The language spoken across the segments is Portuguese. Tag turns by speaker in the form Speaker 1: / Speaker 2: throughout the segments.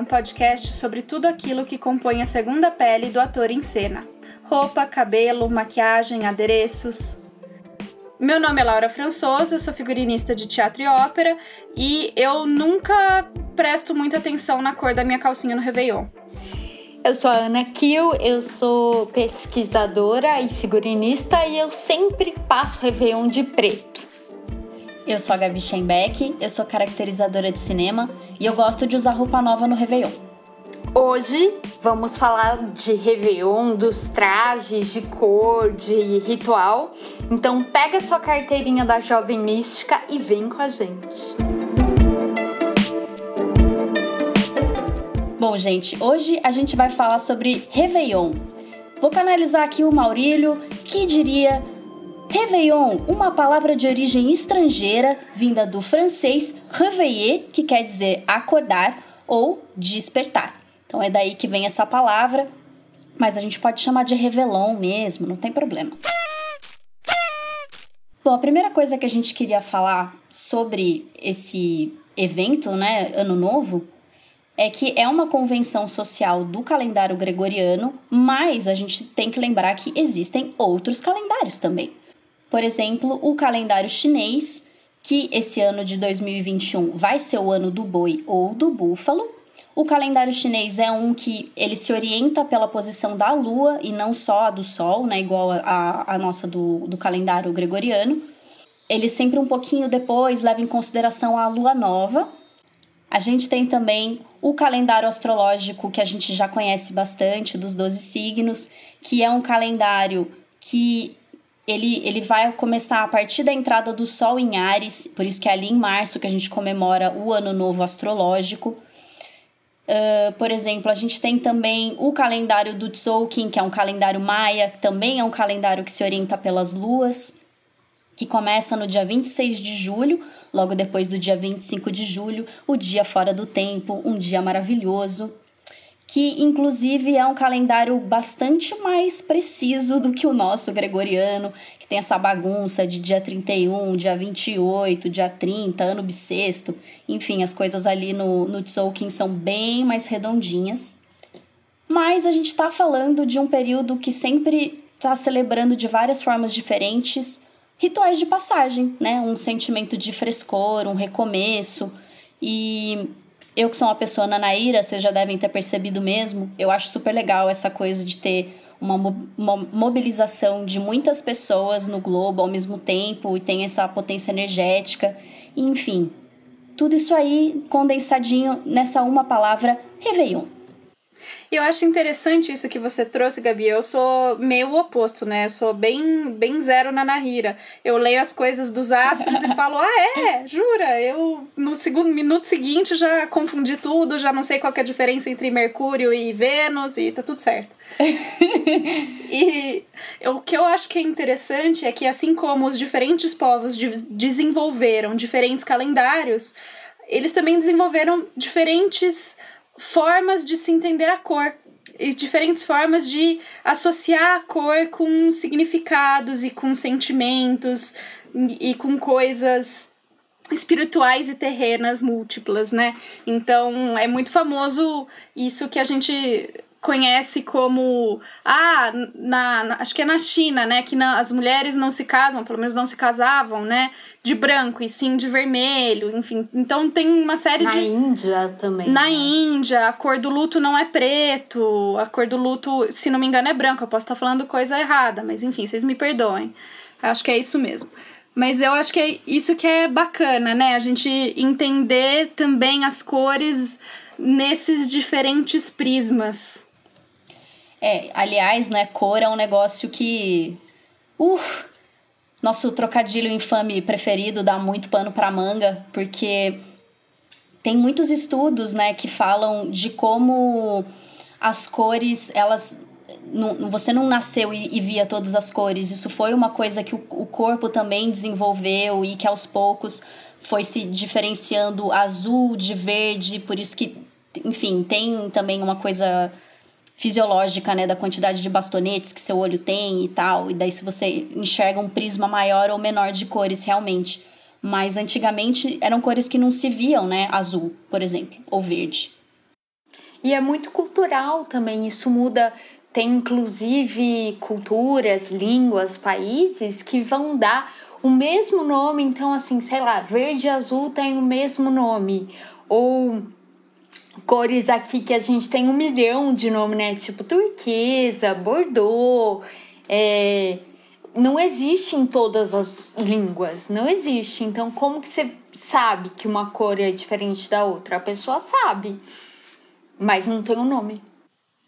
Speaker 1: Um podcast sobre tudo aquilo que compõe a segunda pele do ator em cena: roupa, cabelo, maquiagem, adereços. Meu nome é Laura Françoso, eu sou figurinista de teatro e ópera e eu nunca presto muita atenção na cor da minha calcinha no Réveillon.
Speaker 2: Eu sou a Ana Kiel, eu sou pesquisadora e figurinista e eu sempre passo Réveillon de preto.
Speaker 3: Eu sou a Gabi Schenbeck, eu sou caracterizadora de cinema e eu gosto de usar roupa nova no Réveillon.
Speaker 2: Hoje vamos falar de Réveillon, dos trajes, de cor, de ritual. Então pega sua carteirinha da Jovem Mística e vem com a gente.
Speaker 3: Bom, gente, hoje a gente vai falar sobre Réveillon. Vou canalizar aqui o Maurílio, que diria Réveillon, uma palavra de origem estrangeira vinda do francês réveiller, que quer dizer acordar ou despertar. Então é daí que vem essa palavra, mas a gente pode chamar de Réveillon mesmo, não tem problema. Bom, a primeira coisa que a gente queria falar sobre esse evento, né, Ano Novo, é que é uma convenção social do calendário gregoriano, mas a gente tem que lembrar que existem outros calendários também. Por exemplo, o calendário chinês, que esse ano de 2021 vai ser o ano do boi ou do búfalo. O calendário chinês é um que ele se orienta pela posição da lua e não só a do sol, né, igual a, a nossa do, do calendário gregoriano. Ele sempre um pouquinho depois leva em consideração a lua nova. A gente tem também o calendário astrológico que a gente já conhece bastante, dos 12 signos, que é um calendário que ele, ele vai começar a partir da entrada do Sol em Ares, por isso que é ali em março que a gente comemora o Ano Novo Astrológico. Uh, por exemplo, a gente tem também o calendário do Tzolk'in, que é um calendário maia, que também é um calendário que se orienta pelas luas, que começa no dia 26 de julho, logo depois do dia 25 de julho, o dia fora do tempo, um dia maravilhoso que inclusive é um calendário bastante mais preciso do que o nosso gregoriano, que tem essa bagunça de dia 31, dia 28, dia 30, ano bissexto, enfim, as coisas ali no, no Tzolk'in são bem mais redondinhas. Mas a gente está falando de um período que sempre está celebrando de várias formas diferentes rituais de passagem, né? Um sentimento de frescor, um recomeço. E eu que sou uma pessoa nanaíra, vocês já devem ter percebido mesmo, eu acho super legal essa coisa de ter uma, mobilização de muitas pessoas no globo ao mesmo tempo e tem essa potência energética, enfim. Tudo isso aí condensadinho nessa uma palavra, Réveillon.
Speaker 1: E eu acho interessante isso que você trouxe, Gabi. Eu sou meio oposto, né? Eu sou bem, bem zero na Nahira. Eu leio as coisas dos astros e falo, ah, é? Jura? Eu, no segundo minuto seguinte, já confundi tudo, já não sei qual é a diferença entre Mercúrio e Vênus e tá tudo certo. e o que eu acho que é interessante é que, assim como os diferentes povos de desenvolveram diferentes calendários, eles também desenvolveram diferentes formas de se entender a cor e diferentes formas de associar a cor com significados e com sentimentos e, com coisas espirituais e terrenas múltiplas, né? Então é muito famoso isso que a gente conhece como ah na, na, acho que é na China né que na, as mulheres não se casam pelo menos não se casavam né de branco e sim de vermelho enfim. Então tem uma série
Speaker 2: na
Speaker 1: de
Speaker 2: na Índia também
Speaker 1: na
Speaker 2: né?
Speaker 1: Índia a cor do luto não é preto a cor do luto se não me engano é branco. Eu posso estar falando coisa errada mas enfim vocês me perdoem. Acho que é isso mesmo. Mas eu acho que é isso que é bacana né? A gente entender também as cores nesses diferentes prismas
Speaker 3: é, aliás, né, cor é um negócio que. Uh, nosso trocadilho infame preferido dá muito pano pra manga, porque tem muitos estudos, né, que falam de como as cores, elas. Não, você não nasceu e, e via todas as cores, isso foi uma coisa que o, o corpo também desenvolveu e que aos poucos foi se diferenciando azul de verde, por isso que, enfim, tem também uma coisa fisiológica, né, da quantidade de bastonetes que seu olho tem e tal, e daí se você enxerga um prisma maior ou menor de cores realmente. Mas antigamente eram cores que não se viam, né, azul, por exemplo, ou verde.
Speaker 2: E é muito cultural também, isso muda. Tem inclusive culturas, línguas, países que vão dar o mesmo nome, então assim, sei lá, verde e azul tem o mesmo nome. Ou cores aqui que a gente tem um milhão de nome, né? Tipo turquesa, bordeaux, é... não existe em todas as línguas, não existe. Então, como que você sabe que uma cor é diferente da outra? A pessoa sabe, mas não tem um nome.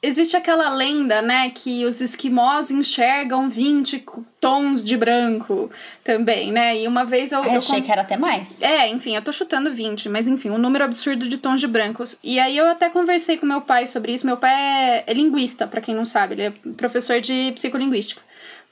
Speaker 1: Existe aquela lenda, né, que os esquimós enxergam 20 tons de branco também, né? E uma vez eu.
Speaker 3: eu achei que era até mais.
Speaker 1: É, enfim, eu tô chutando 20, mas enfim, um número absurdo de tons de brancos. E aí eu até conversei com meu pai sobre isso. Meu pai é, é linguista, para quem não sabe, ele é professor de psicolinguística.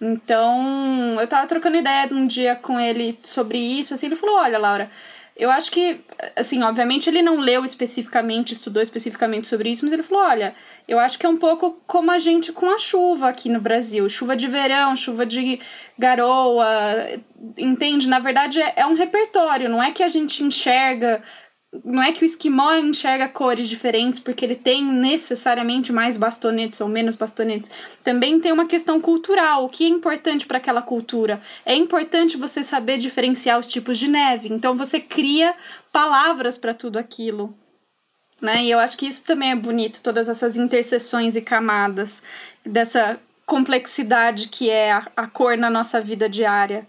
Speaker 1: Então, eu tava trocando ideia um dia com ele sobre isso, assim, ele falou: olha, Laura eu acho que, assim, obviamente ele não leu especificamente, estudou especificamente sobre isso, mas ele falou: olha, eu acho que é um pouco como a gente com a chuva aqui no Brasil. Chuva de verão, chuva de garoa, entende? Na verdade, é, é um repertório, não é que a gente enxerga não é que o esquimó enxerga cores diferentes porque ele tem necessariamente mais bastonetes ou menos bastonetes. Também tem uma questão cultural. O que é importante para aquela cultura? É importante você saber diferenciar os tipos de neve. Então você cria palavras para tudo aquilo. Né? E eu acho que isso também é bonito, todas essas interseções e camadas dessa complexidade que é a, a cor na nossa vida diária.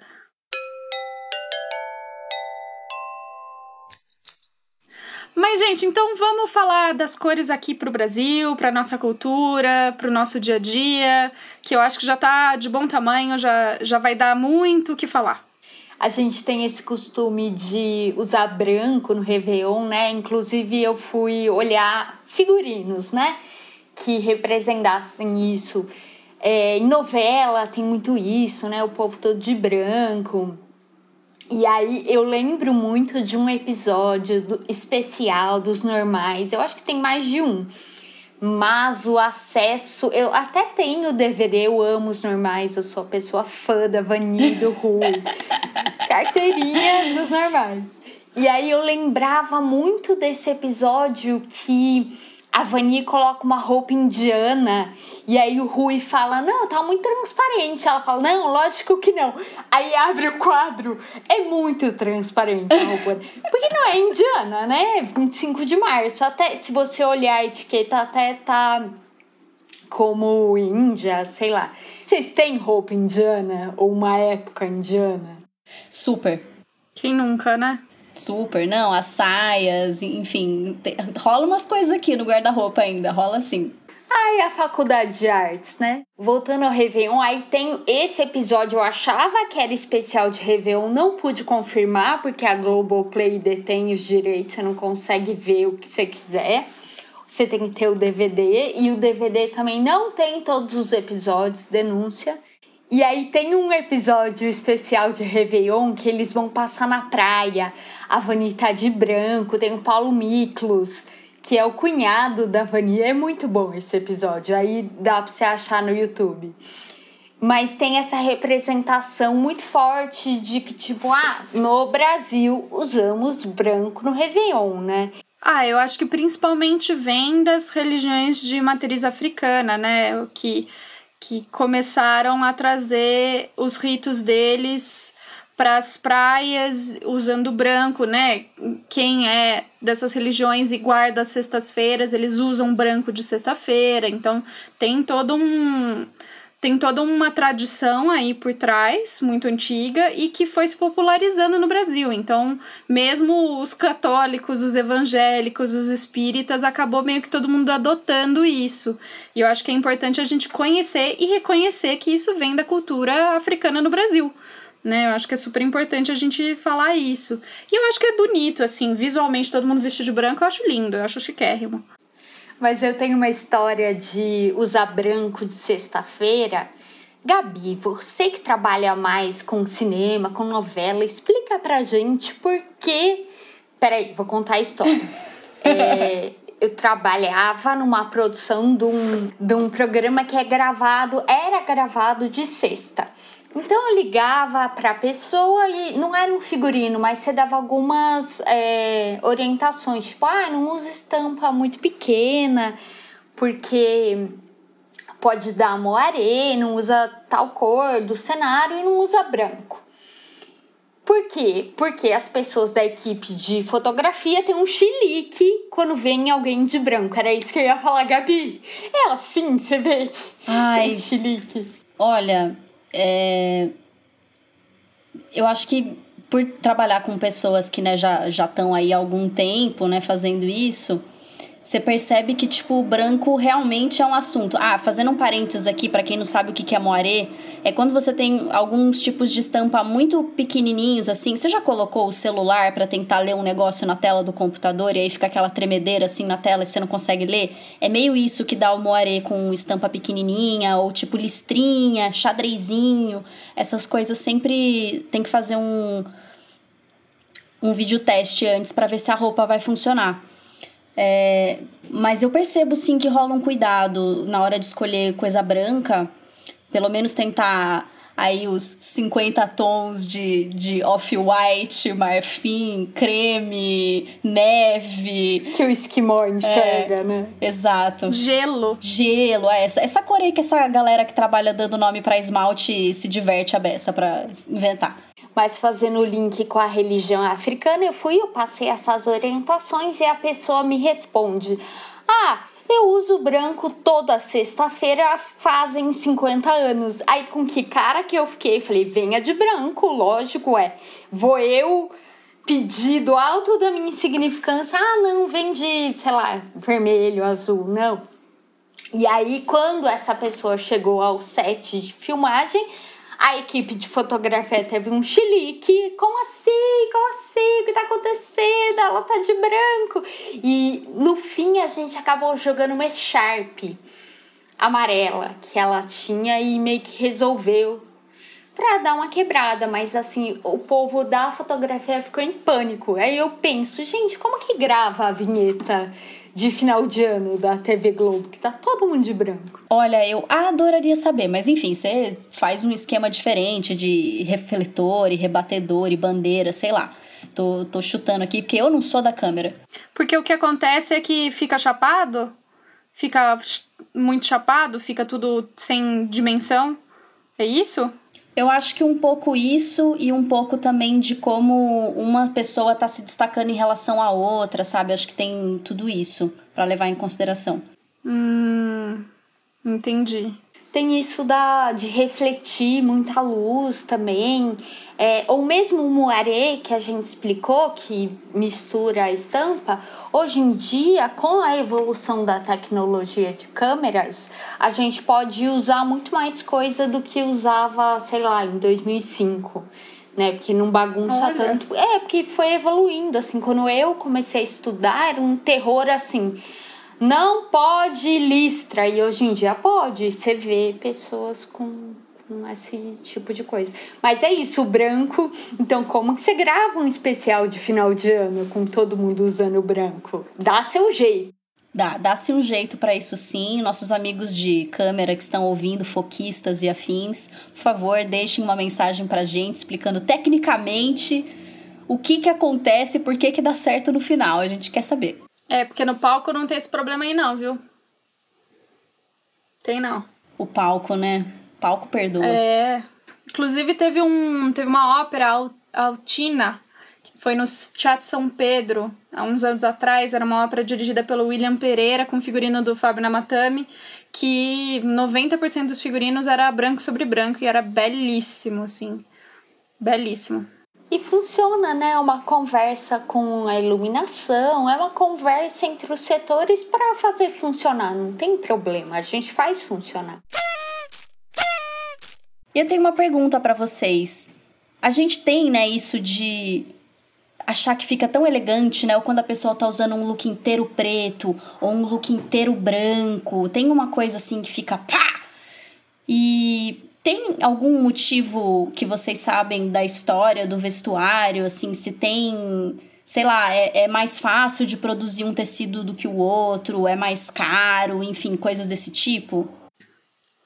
Speaker 1: Mas, gente, então vamos falar das cores aqui pro Brasil, pra nossa cultura, pro nosso dia a dia, que eu acho que já tá de bom tamanho, já, já vai dar muito o que falar.
Speaker 2: A gente tem esse costume de usar branco no Réveillon, né? Inclusive, eu fui olhar figurinos, né? Que representassem isso. É, em novela tem muito isso, né? O povo todo de branco. E aí eu lembro muito de um episódio do, especial dos normais. Eu acho que tem mais de um. Mas o acesso, eu até tenho DVD, eu amo os normais, eu sou a pessoa fã da Vani do Rui. Carteirinha dos normais. E aí eu lembrava muito desse episódio que a Vani coloca uma roupa indiana e aí o Rui fala: Não, tá muito transparente. Ela fala: Não, lógico que não. Aí abre o quadro, é muito transparente a roupa. Porque não é indiana, né? 25 de março. Até se você olhar a etiqueta, até tá como Índia, sei lá. Vocês têm roupa indiana ou uma época indiana?
Speaker 3: Super.
Speaker 1: Quem nunca, né?
Speaker 3: Super, não, as saias, enfim, te, rola umas coisas aqui no guarda-roupa ainda, rola assim.
Speaker 2: Ai, a faculdade de artes, né? Voltando ao Réveillon, aí tem esse episódio, eu achava que era especial de Réveillon, não pude confirmar, porque a Globoplay detém os direitos, você não consegue ver o que você quiser. Você tem que ter o DVD, e o DVD também não tem todos os episódios, denúncia. E aí tem um episódio especial de Réveillon que eles vão passar na praia. A Vani tá de branco, tem o Paulo Miklos, que é o cunhado da Vani. É muito bom esse episódio, aí dá pra você achar no YouTube. Mas tem essa representação muito forte de que, tipo, ah, no Brasil usamos branco no Réveillon, né?
Speaker 1: Ah, eu acho que principalmente vem das religiões de matriz africana, né? Que que começaram a trazer os ritos deles para as praias usando branco, né? Quem é dessas religiões e guarda as sextas-feiras, eles usam branco de sexta-feira. Então tem todo um tem toda uma tradição aí por trás, muito antiga, e que foi se popularizando no Brasil. Então, mesmo os católicos, os evangélicos, os espíritas, acabou meio que todo mundo adotando isso. E eu acho que é importante a gente conhecer e reconhecer que isso vem da cultura africana no Brasil. Né, eu acho que é super importante a gente falar isso. E eu acho que é bonito, assim, visualmente, todo mundo vestido de branco, eu acho lindo, eu acho chiquérrimo.
Speaker 2: Mas eu tenho uma história de usar branco de sexta-feira. Gabi, você que trabalha mais com cinema, com novela, explica pra gente por que. Peraí, vou contar a história. é, eu trabalhava numa produção de um, de um programa que é gravado, era gravado de sexta. Então eu ligava para a pessoa e não era um figurino, mas você dava algumas é, orientações, tipo, ah, não usa estampa muito pequena, porque pode dar moaré, não usa tal cor do cenário e não usa branco. Por quê? Porque as pessoas da equipe de fotografia têm um chilique quando vem alguém de branco. Era isso que eu ia falar, Gabi. Ela sim, você vê.
Speaker 3: Ai,
Speaker 2: tem chilique.
Speaker 3: Olha, é... eu acho que por trabalhar com pessoas que né, já estão aí há algum tempo né, fazendo isso, você percebe que, tipo, o branco realmente é um assunto. Ah, fazendo um parênteses aqui, para quem não sabe o que é moaré, é quando você tem alguns tipos de estampa muito pequenininhos, assim. Você já colocou o celular para tentar ler um negócio na tela do computador e aí fica aquela tremedeira, assim, na tela e você não consegue ler? É meio isso que dá o moaré com estampa pequenininha, ou tipo listrinha, xadrezinho. Essas coisas sempre tem que fazer um, um vídeo teste antes para ver se a roupa vai funcionar. É, mas eu percebo sim que rola um cuidado na hora de escolher coisa branca, pelo menos tentar aí os 50 tons de, de off-white, marfim, creme, neve.
Speaker 2: Que o esquimó enxerga, é, né?
Speaker 3: Exato.
Speaker 1: Gelo.
Speaker 3: Gelo, é essa, essa cor aí que essa galera que trabalha dando nome para esmalte se diverte a beça pra inventar.
Speaker 2: Mas fazendo o link com a religião africana, eu fui, eu passei essas orientações e a pessoa me responde: Ah, eu uso branco toda sexta-feira, fazem 50 anos. Aí com que cara que eu fiquei? Falei: venha de branco, lógico, é. Vou eu pedir do alto da minha insignificância: ah, não, vem de, sei lá, vermelho, azul, não. E aí, quando essa pessoa chegou ao set de filmagem, a equipe de fotografia teve um chilique. Como assim? Como assim? O que tá acontecendo? Ela tá de branco. E no fim a gente acabou jogando uma Sharp amarela que ela tinha e meio que resolveu para dar uma quebrada, mas assim, o povo da fotografia ficou em pânico. Aí eu penso, gente, como que grava a vinheta de final de ano da TV Globo, que tá todo mundo de branco.
Speaker 3: Olha, eu adoraria saber, mas enfim, você faz um esquema diferente de refletor e rebatedor e bandeira, sei lá. Tô, tô chutando aqui, porque eu não sou da câmera.
Speaker 1: Porque o que acontece é que fica chapado, fica muito chapado, fica tudo sem dimensão. É isso?
Speaker 3: Eu acho que um pouco isso e um pouco também de como uma pessoa está se destacando em relação à outra, sabe? Acho que tem tudo isso para levar em consideração.
Speaker 1: Hum, entendi.
Speaker 2: Tem isso da, de refletir muita luz também. É, ou mesmo o moaré que a gente explicou, que mistura a estampa, hoje em dia, com a evolução da tecnologia de câmeras, a gente pode usar muito mais coisa do que usava, sei lá, em 2005 né? Porque não bagunça Olha. tanto. É, porque foi evoluindo, assim. Quando eu comecei a estudar, era um terror assim. Não pode listra. E hoje em dia pode. Você vê pessoas com com esse tipo de coisa. Mas é isso, o branco. Então, como que você grava um especial de final de ano com todo mundo usando branco? Dá seu jeito.
Speaker 3: Dá, dá-se um jeito para isso sim. Nossos amigos de câmera que estão ouvindo, foquistas e afins, por favor, deixem uma mensagem pra gente explicando tecnicamente o que que acontece e por que que dá certo no final. A gente quer saber.
Speaker 1: É, porque no palco não tem esse problema aí não, viu? Tem não.
Speaker 3: O palco, né? palco perdoa.
Speaker 1: É. Inclusive teve um teve uma ópera Altina que foi no Teatro São Pedro há uns anos atrás, era uma ópera dirigida pelo William Pereira com figurino do Fábio Namatami, que 90% dos figurinos era branco sobre branco e era belíssimo assim. Belíssimo.
Speaker 2: E funciona, né? É uma conversa com a iluminação, é uma conversa entre os setores para fazer funcionar. Não tem problema, a gente faz funcionar.
Speaker 3: E eu tenho uma pergunta para vocês. A gente tem, né, isso de achar que fica tão elegante, né? Ou quando a pessoa tá usando um look inteiro preto ou um look inteiro branco, tem uma coisa assim que fica pá! E tem algum motivo que vocês sabem da história do vestuário, assim, se tem sei lá, é, é mais fácil de produzir um tecido do que o outro, é mais caro, enfim, coisas desse tipo?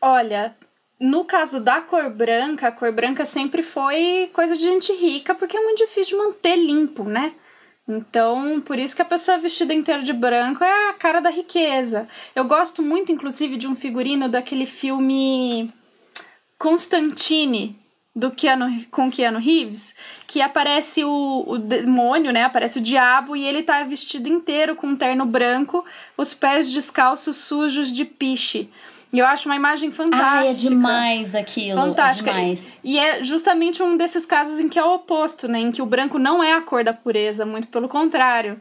Speaker 1: Olha, no caso da cor branca, a cor branca sempre foi coisa de gente rica, porque é muito difícil de manter limpo, né? Então, por isso que a pessoa vestida inteira de branco é a cara da riqueza. Eu gosto muito, inclusive, de um figurino daquele filme Constantine, do Keanu, com Keanu Reeves, que aparece o, o demônio, né? Aparece o diabo e ele tá vestido inteiro com um terno branco, os pés descalços sujos de piche. E eu acho uma imagem fantástica.
Speaker 3: Ai, é demais aquilo. É
Speaker 1: Fantástica.
Speaker 3: É demais.
Speaker 1: E é justamente um desses casos em que é o oposto, né? Em que o branco não é a cor da pureza, muito pelo contrário.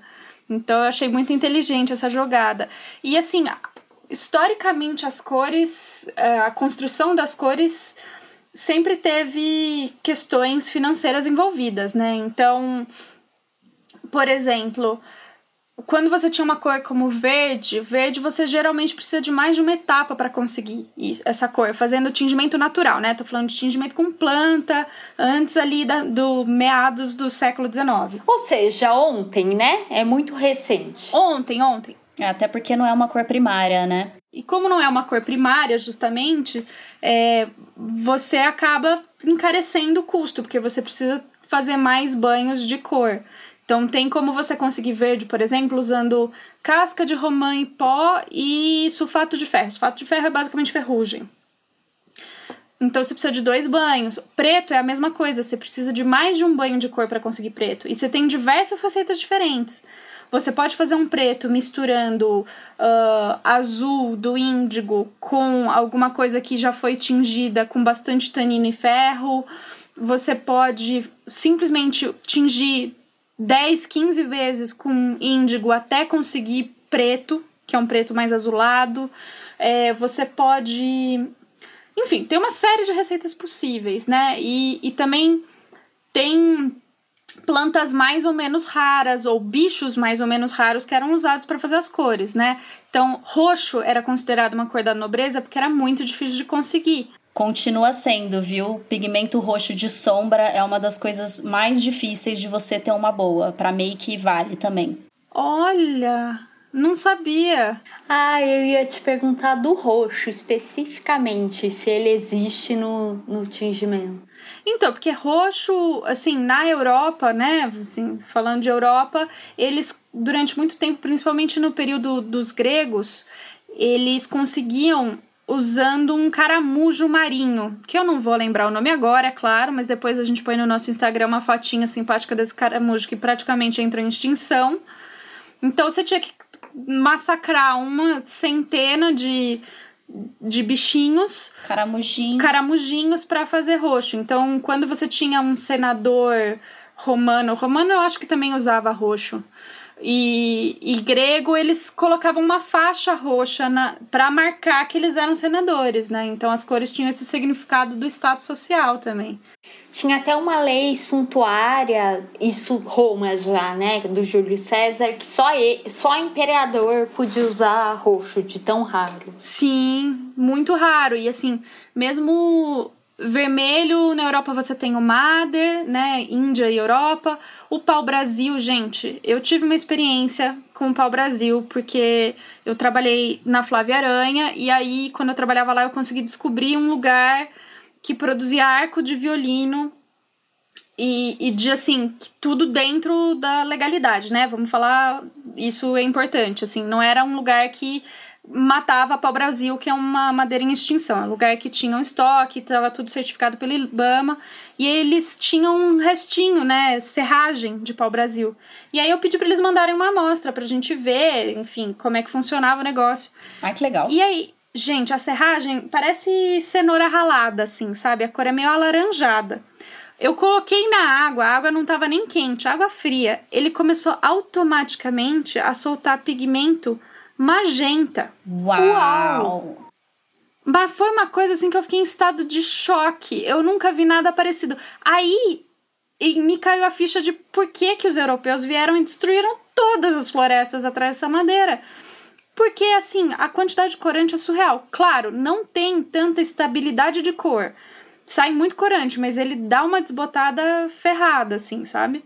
Speaker 1: Então eu achei muito inteligente essa jogada. E assim, historicamente as cores, eh, a construção das cores sempre teve questões financeiras envolvidas, né? Então, por exemplo, quando você tinha uma cor como verde, verde você geralmente precisa de mais de uma etapa para conseguir isso, essa cor, fazendo tingimento natural, né? Tô falando de tingimento com planta, antes ali da, do meados do século XIX.
Speaker 2: Ou seja, ontem, né? É muito recente.
Speaker 1: Ontem, ontem.
Speaker 3: É, até porque não é uma cor primária, né?
Speaker 1: E como não é uma cor primária, justamente, é, você acaba encarecendo o custo, porque você precisa fazer mais banhos de cor. Então tem como você conseguir verde, por exemplo, usando casca de romã em pó e sulfato de ferro. Sulfato de ferro é basicamente ferrugem. Então você precisa de dois banhos. Preto é a mesma coisa, você precisa de mais de um banho de cor para conseguir preto. E você tem diversas receitas diferentes. Você pode fazer um preto misturando uh, azul do índigo com alguma coisa que já foi tingida com bastante tanino e ferro. Você pode simplesmente tingir 10, 15 vezes com índigo até conseguir preto, que é um preto mais azulado. É, você pode. Enfim, tem uma série de receitas possíveis, né? E, e também tem plantas mais ou menos raras ou bichos mais ou menos raros que eram usados para fazer as cores, né? Então, roxo era considerado uma cor da nobreza porque era muito difícil de conseguir.
Speaker 3: Continua sendo, viu? Pigmento roxo de sombra é uma das coisas mais difíceis de você ter uma boa. Para make vale também.
Speaker 1: Olha, não sabia.
Speaker 2: Ah, eu ia te perguntar do roxo especificamente, se ele existe no, no tingimento.
Speaker 1: Então, porque roxo, assim, na Europa, né, assim, falando de Europa, eles, durante muito tempo, principalmente no período dos gregos, eles conseguiam usando um caramujo marinho, que eu não vou lembrar o nome agora, é claro, mas depois a gente põe no nosso Instagram uma fotinha simpática desse caramujo que praticamente entrou em extinção. Então você tinha que massacrar uma centena de de bichinhos.
Speaker 3: Caramujinhos.
Speaker 1: Caramujinhos para fazer roxo. Então, quando você tinha um senador romano, romano eu acho que também usava roxo. E, e grego, eles colocavam uma faixa roxa para marcar que eles eram senadores, né? Então as cores tinham esse significado do status social também.
Speaker 2: Tinha até uma lei suntuária, isso Roma já, né, do Júlio César, que só ele, só imperador podia usar roxo de tão raro.
Speaker 1: Sim, muito raro. E assim, mesmo Vermelho, na Europa você tem o Mader, né? Índia e Europa. O pau-brasil, gente, eu tive uma experiência com o pau-brasil, porque eu trabalhei na Flávia Aranha, e aí, quando eu trabalhava lá, eu consegui descobrir um lugar que produzia arco de violino e, e de assim, tudo dentro da legalidade, né? Vamos falar, isso é importante, assim, não era um lugar que matava pau-brasil, que é uma madeira em extinção. É um lugar que tinha um estoque, estava tudo certificado pelo IBAMA. E eles tinham um restinho, né, serragem de pau-brasil. E aí eu pedi para eles mandarem uma amostra pra gente ver, enfim, como é que funcionava o negócio.
Speaker 3: Ah, que legal.
Speaker 1: E aí, gente, a serragem parece cenoura ralada, assim, sabe? A cor é meio alaranjada. Eu coloquei na água, a água não estava nem quente, água fria. Ele começou automaticamente a soltar pigmento magenta.
Speaker 3: Uau! Uau.
Speaker 1: Mas foi uma coisa assim que eu fiquei em estado de choque. Eu nunca vi nada parecido. Aí e me caiu a ficha de por que, que os europeus vieram e destruíram todas as florestas atrás dessa madeira. Porque, assim, a quantidade de corante é surreal. Claro, não tem tanta estabilidade de cor. Sai muito corante, mas ele dá uma desbotada ferrada, assim, sabe?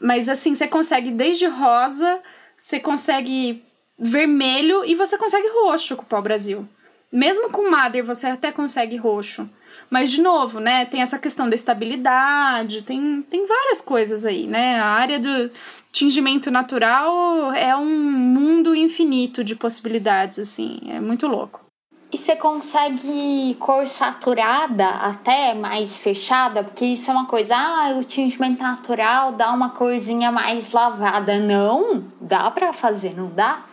Speaker 1: Mas assim, você consegue desde rosa, você consegue vermelho e você consegue roxo com o pau-brasil. Mesmo com Mother, você até consegue roxo. Mas, de novo, né, tem essa questão da estabilidade, tem, tem várias coisas aí, né? A área do tingimento natural é um mundo infinito de possibilidades, assim, é muito louco.
Speaker 2: E você consegue cor saturada até mais fechada, porque isso é uma coisa, ah, o tingimento natural dá uma corzinha mais lavada. Não, dá para fazer, não dá?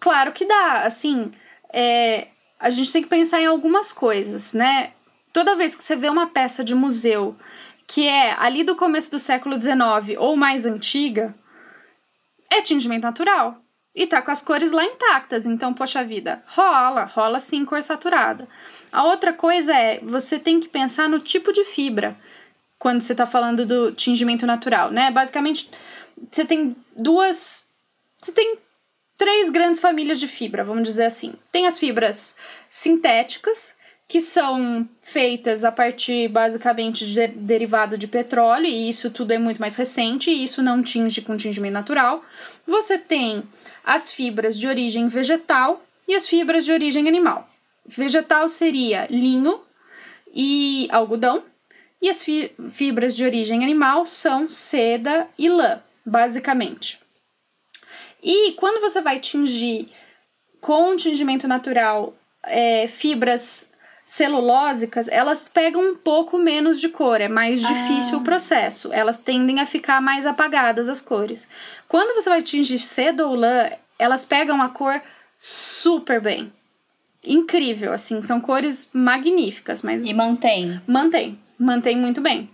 Speaker 1: Claro que dá, assim, é, a gente tem que pensar em algumas coisas, né? Toda vez que você vê uma peça de museu que é ali do começo do século XIX ou mais antiga, é tingimento natural. E tá com as cores lá intactas, então, poxa vida, rola, rola sim cor saturada. A outra coisa é, você tem que pensar no tipo de fibra quando você tá falando do tingimento natural, né? Basicamente, você tem duas. Você tem três grandes famílias de fibra, vamos dizer assim. Tem as fibras sintéticas, que são feitas a partir basicamente de derivado de petróleo, e isso tudo é muito mais recente, e isso não tinge com tingimento natural. Você tem as fibras de origem vegetal e as fibras de origem animal. Vegetal seria linho e algodão, e as fi fibras de origem animal são seda e lã, basicamente. E quando você vai tingir com tingimento natural é, fibras celulósicas, elas pegam um pouco menos de cor, é mais ah. difícil o processo. Elas tendem a ficar mais apagadas as cores. Quando você vai tingir seda ou lã, elas pegam a cor super bem. Incrível, assim, são cores magníficas, mas.
Speaker 3: E mantém.
Speaker 1: Mantém. Mantém muito bem.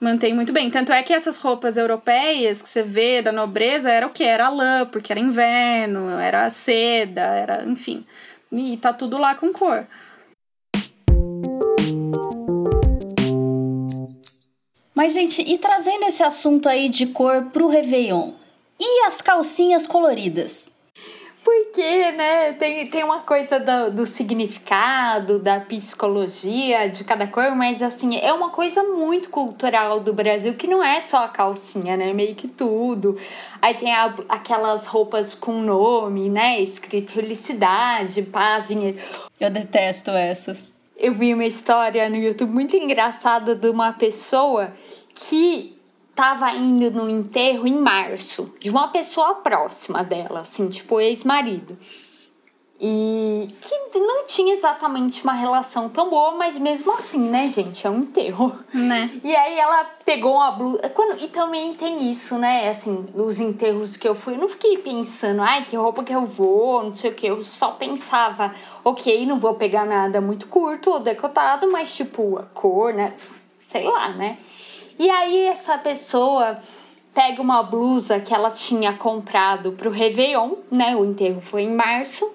Speaker 1: Mantém muito bem. Tanto é que essas roupas europeias que você vê da nobreza era o que? Era lã, porque era inverno, era seda, era. enfim. E tá tudo lá com cor.
Speaker 3: Mas, gente, e trazendo esse assunto aí de cor pro Réveillon? E as calcinhas coloridas?
Speaker 2: Porque, né, tem, tem uma coisa do, do significado, da psicologia de cada cor, mas assim, é uma coisa muito cultural do Brasil, que não é só a calcinha, né? Meio que tudo. Aí tem a, aquelas roupas com nome, né? Escrito felicidade, dinheiro.
Speaker 3: Eu detesto essas.
Speaker 2: Eu vi uma história no YouTube muito engraçada de uma pessoa que tava indo no enterro em março de uma pessoa próxima dela, assim, tipo ex-marido. E que não tinha exatamente uma relação tão boa, mas mesmo assim, né, gente? É um enterro.
Speaker 1: Né?
Speaker 2: E aí ela pegou uma blusa. Quando... E também tem isso, né? Assim, nos enterros que eu fui, eu não fiquei pensando, ai, que roupa que eu vou, não sei o que. Eu só pensava, ok, não vou pegar nada muito curto ou decotado, mas tipo, a cor, né? Sei lá, né? E aí essa pessoa pega uma blusa que ela tinha comprado pro Réveillon, né? O enterro foi em março.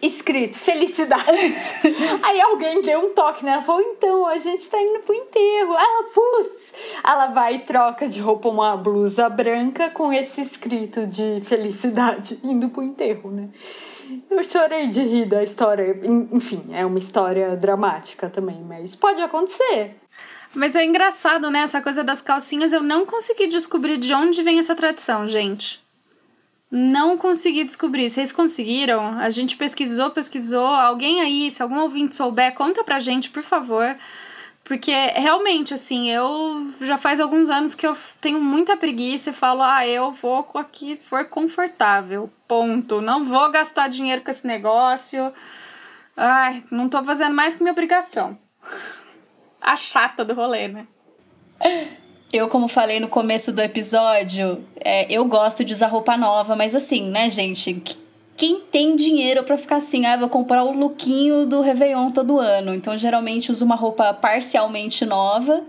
Speaker 2: Escrito felicidade. aí alguém deu um toque nela, falou: então, a gente tá indo pro enterro. Ela, putz, ela vai e troca de roupa uma blusa branca com esse escrito de felicidade, indo pro enterro, né? Eu chorei de rir da história. Enfim, é uma história dramática também, mas pode acontecer.
Speaker 1: Mas é engraçado, né? Essa coisa das calcinhas, eu não consegui descobrir de onde vem essa tradição, gente. Não consegui descobrir. Vocês conseguiram? A gente pesquisou, pesquisou. Alguém aí, se algum ouvinte souber, conta pra gente, por favor. Porque realmente, assim, eu já faz alguns anos que eu tenho muita preguiça e falo, ah, eu vou com a que for confortável. Ponto. Não vou gastar dinheiro com esse negócio. Ai, não tô fazendo mais que minha obrigação a chata do rolê, né?
Speaker 3: Eu, como falei no começo do episódio, é, eu gosto de usar roupa nova, mas assim, né, gente? Quem tem dinheiro para ficar assim, ah, vou comprar o lookinho do Réveillon todo ano. Então, geralmente, uso uma roupa parcialmente nova.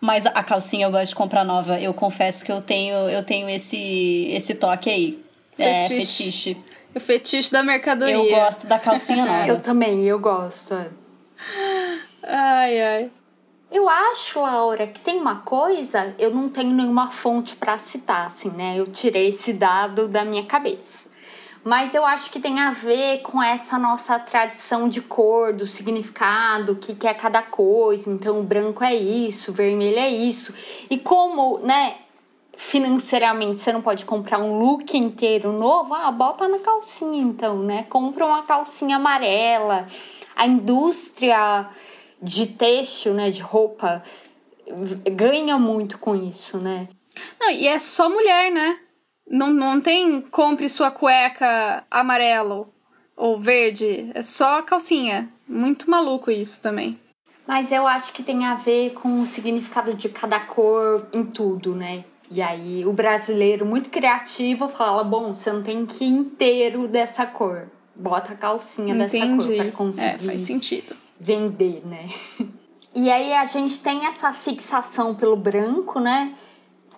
Speaker 3: Mas a calcinha eu gosto de comprar nova. Eu confesso que eu tenho, eu tenho esse, esse toque aí. É, fetiche. É, fetiche.
Speaker 1: O fetiche da mercadoria.
Speaker 3: Eu gosto da calcinha nova.
Speaker 2: eu também, eu gosto.
Speaker 1: Ai, ai.
Speaker 2: Eu acho, Laura, que tem uma coisa, eu não tenho nenhuma fonte para citar, assim, né? Eu tirei esse dado da minha cabeça. Mas eu acho que tem a ver com essa nossa tradição de cor, do significado, o que, que é cada coisa. Então, branco é isso, vermelho é isso. E como, né, financeiramente você não pode comprar um look inteiro novo, ah, bota na calcinha então, né? Compra uma calcinha amarela. A indústria de têxtil, né, de roupa, ganha muito com isso, né?
Speaker 1: Não, e é só mulher, né? Não, não tem compre sua cueca amarelo ou verde. É só calcinha. Muito maluco isso também.
Speaker 2: Mas eu acho que tem a ver com o significado de cada cor em tudo, né? E aí o brasileiro, muito criativo, fala: bom, você não tem que ir inteiro dessa cor. Bota a calcinha Entendi. dessa cor para conseguir. É,
Speaker 1: faz sentido.
Speaker 2: Vender, né? E aí a gente tem essa fixação pelo branco, né?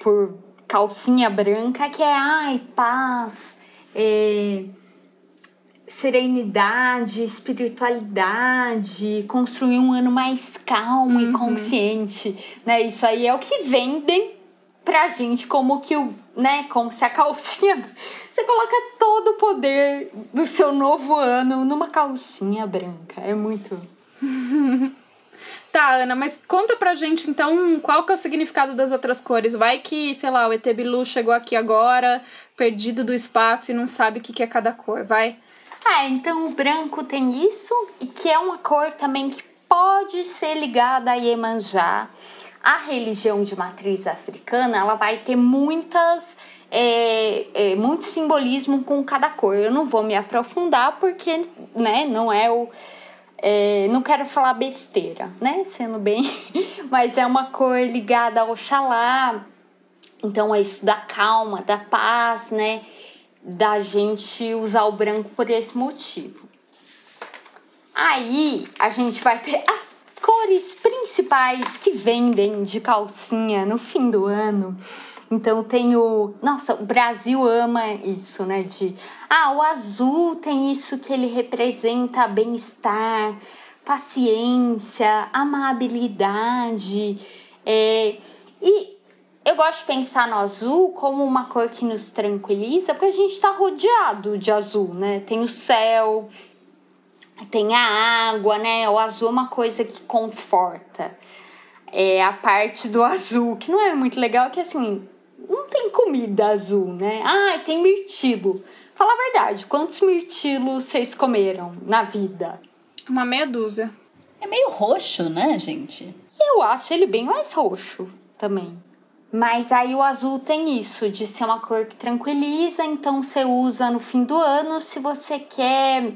Speaker 2: Por calcinha branca, que é ai, paz, é, serenidade, espiritualidade, construir um ano mais calmo uhum. e consciente, né? Isso aí é o que vendem pra gente como que o, né, como se a calcinha você coloca todo o poder do seu novo ano numa calcinha branca. É muito
Speaker 1: Tá, Ana, mas conta pra gente então qual que é o significado das outras cores. Vai que, sei lá, o ET Bilu chegou aqui agora, perdido do espaço e não sabe o que é cada cor, vai?
Speaker 2: Ah, então o branco tem isso, e que é uma cor também que pode ser ligada a Iemanjá. A religião de matriz africana, ela vai ter muitas é, é, muito simbolismo com cada cor. Eu não vou me aprofundar porque né, não é o é, não quero falar besteira, né? Sendo bem, mas é uma cor ligada ao Oxalá. Então é isso da calma, da paz, né? Da gente usar o branco por esse motivo. Aí a gente vai ter as cores principais que vendem de calcinha no fim do ano. Então tem o. Nossa, o Brasil ama isso, né? De. Ah, o azul tem isso que ele representa bem-estar, paciência, amabilidade. É, e eu gosto de pensar no azul como uma cor que nos tranquiliza, porque a gente está rodeado de azul, né? Tem o céu, tem a água, né? O azul é uma coisa que conforta. É a parte do azul, que não é muito legal, que assim, não tem comida azul, né? Ah, tem mirtilo. Fala a verdade, quantos mirtilos vocês comeram na vida?
Speaker 1: Uma meia dúzia.
Speaker 3: É meio roxo, né, gente?
Speaker 2: Eu acho ele bem mais roxo também. Mas aí o azul tem isso, de ser uma cor que tranquiliza, então você usa no fim do ano se você quer